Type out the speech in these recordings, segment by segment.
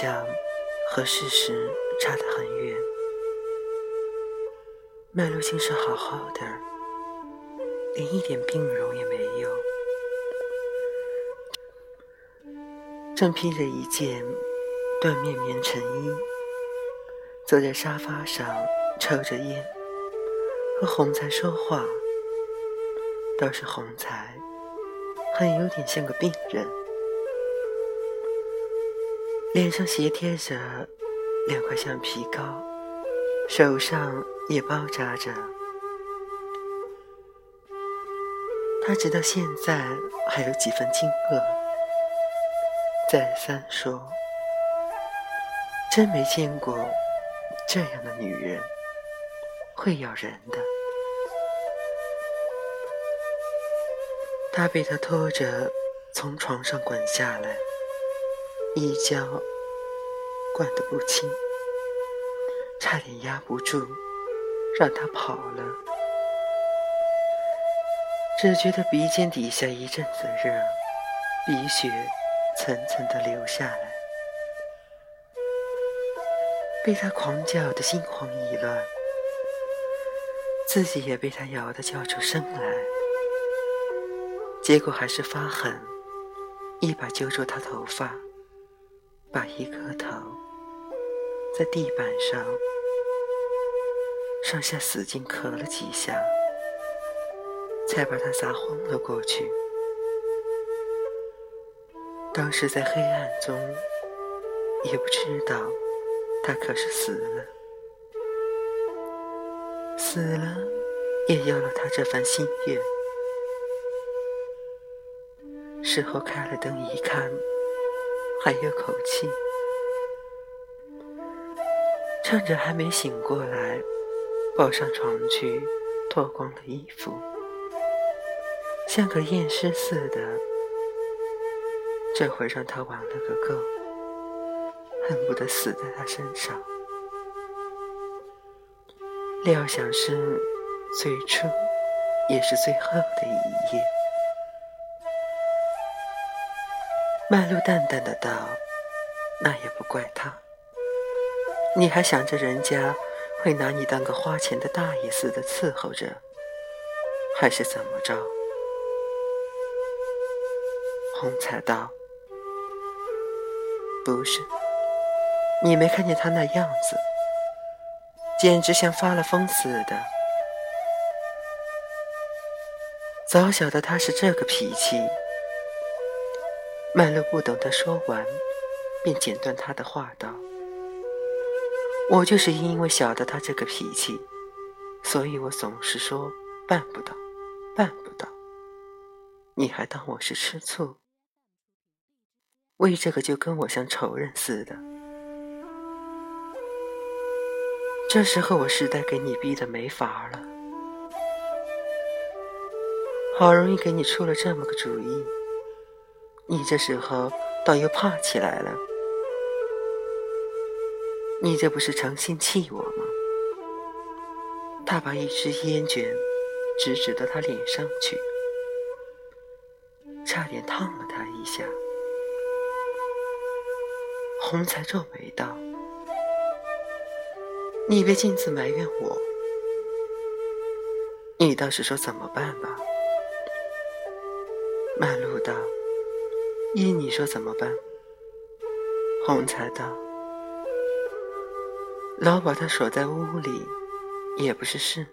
像和事实差得很远。麦露精神好好的，连一点病容也没有，正披着一件缎面棉衬衣，坐在沙发上抽着烟，和红才说话。倒是红才，还有点像个病人，脸上斜贴着两块橡皮膏，手上。也包扎着。他直到现在还有几分惊愕，再三说：“真没见过这样的女人，会咬人的。”他被他拖着从床上滚下来，一跤滚得不轻，差点压不住。让他跑了，只觉得鼻尖底下一阵子热，鼻血层层的流下来，被他狂叫的心慌意乱，自己也被他咬得叫出声来，结果还是发狠，一把揪住他头发，把一颗糖在地板上。上下使劲磕了几下，才把他砸昏了过去。当时在黑暗中，也不知道他可是死了，死了也要了他这番心愿。事后开了灯一看，还有口气，趁着还没醒过来。抱上床去，脱光了衣服，像个验尸似的。这回让他玩了个够，恨不得死在他身上。料想是最初，也是最后的一夜。麦露淡淡的道：“那也不怪他，你还想着人家。”会拿你当个花钱的大爷似的伺候着，还是怎么着？红彩道：“不是，你没看见他那样子，简直像发了疯似的。早晓得他是这个脾气。”麦乐不等他说完，便剪断他的话道。我就是因为晓得他这个脾气，所以我总是说办不到，办不到。你还当我是吃醋？为这个就跟我像仇人似的。这时候我实在给你逼得没法了，好容易给你出了这么个主意，你这时候倒又怕起来了。你这不是诚心气我吗？他把一支烟卷直指到他脸上去，差点烫了他一下。红才皱眉道：“你别径自埋怨我，你倒是说怎么办吧？”曼露道：“依你说怎么办？”红才道。老把他锁在屋里，也不是事。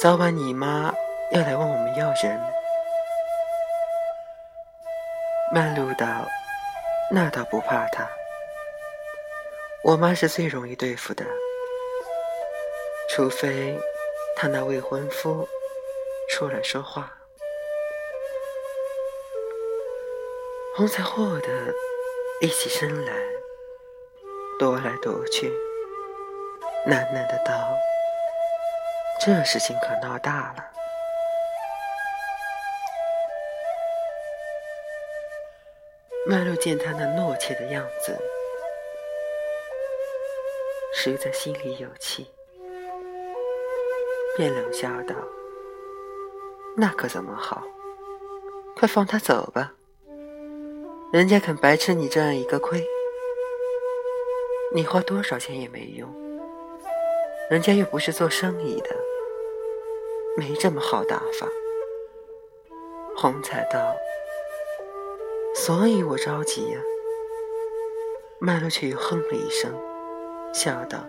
早晚你妈要来问我们要人。曼露道：“那倒不怕他，我妈是最容易对付的，除非他那未婚夫出来说话。”红才霍的一起身来。踱来踱去，喃喃的道：“这事情可闹大了。”麦露见他那懦怯的样子，实在心里有气，便冷笑道：“那可怎么好？快放他走吧，人家肯白吃你这样一个亏。”你花多少钱也没用，人家又不是做生意的，没这么好打发。红彩道：“所以我着急呀。”麦乐却又哼了一声，笑道：“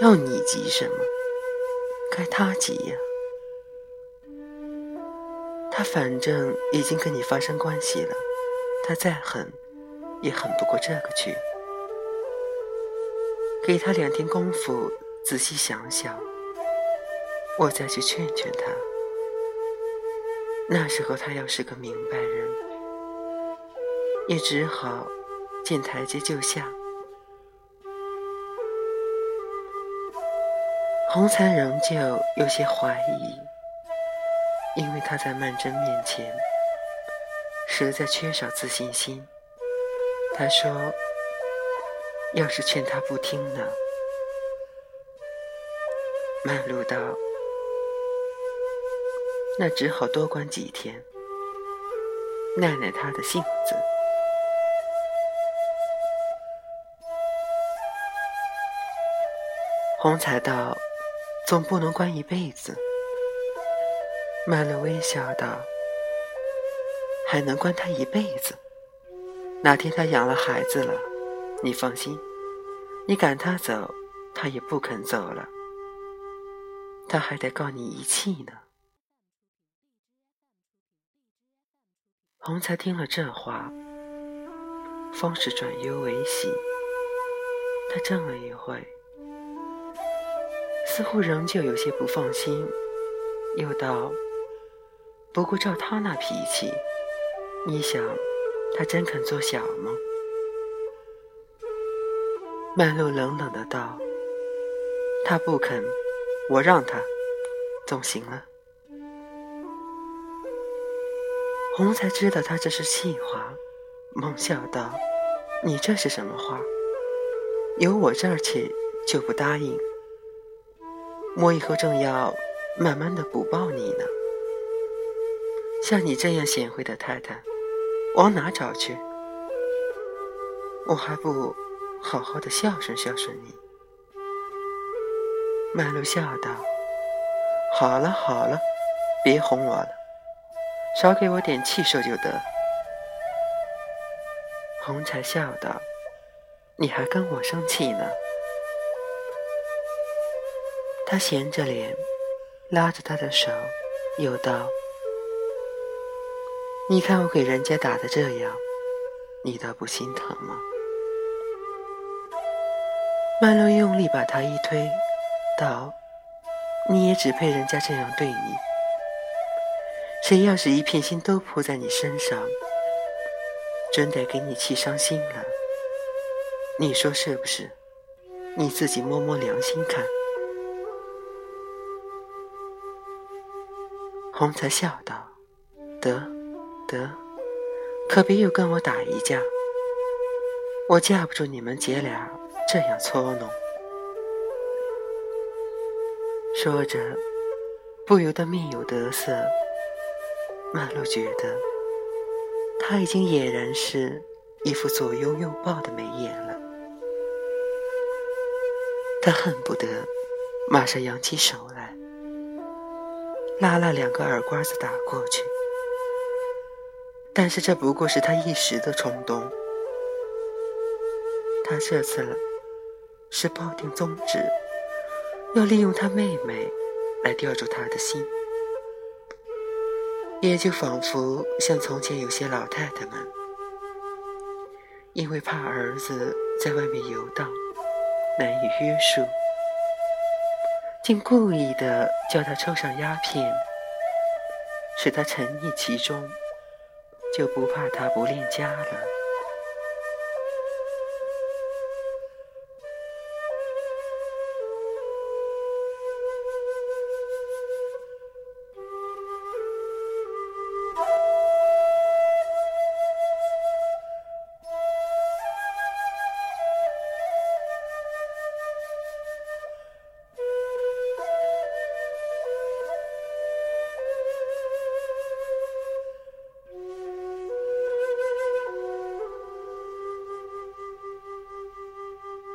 要你急什么？该他急呀。他反正已经跟你发生关系了，他再狠，也狠不过这个去。”给他两天功夫，仔细想想，我再去劝劝他。那时候他要是个明白人，也只好见台阶就下。红残仍旧有些怀疑，因为他在曼桢面前实在缺少自信心。他说。要是劝他不听呢？曼璐道：“那只好多关几天，耐耐他的性子。”红彩道：“总不能关一辈子。”曼璐微笑道：“还能关他一辈子？哪天他养了孩子了？”你放心，你赶他走，他也不肯走了，他还得告你遗弃呢。洪才听了这话，方是转忧为喜。他怔了一会，似乎仍旧有些不放心，又道：“不过照他那脾气，你想，他真肯做小吗？”曼璐冷冷的道：“他不肯，我让他，总行了。”红才知道他这是气话，忙笑道：“你这是什么话？由我这儿起就不答应？我以后正要慢慢的补报你呢。像你这样贤惠的太太，往哪找去？我还不……”好好的孝顺孝顺你，曼璐笑道：“好了好了，别哄我了，少给我点气受就得。”红才笑道：“你还跟我生气呢？”他闲着脸，拉着他的手，又道：“你看我给人家打的这样，你倒不心疼吗？”曼洛用力把他一推，道：“你也只配人家这样对你。谁要是一片心都扑在你身上，真得给你气伤心了。你说是不是？你自己摸摸良心看。”红才笑道：“得，得，可别又跟我打一架。我架不住你们姐俩。”这样搓弄，说着，不由得面有得色。曼璐觉得他已经俨然是一副左拥右抱的眉眼了，他恨不得马上扬起手来，拉了两个耳瓜子打过去。但是这不过是他一时的冲动，他这次。是抱定宗旨，要利用他妹妹来吊住他的心，也就仿佛像从前有些老太太们，因为怕儿子在外面游荡难以约束，竟故意的叫他抽上鸦片，使他沉溺其中，就不怕他不恋家了。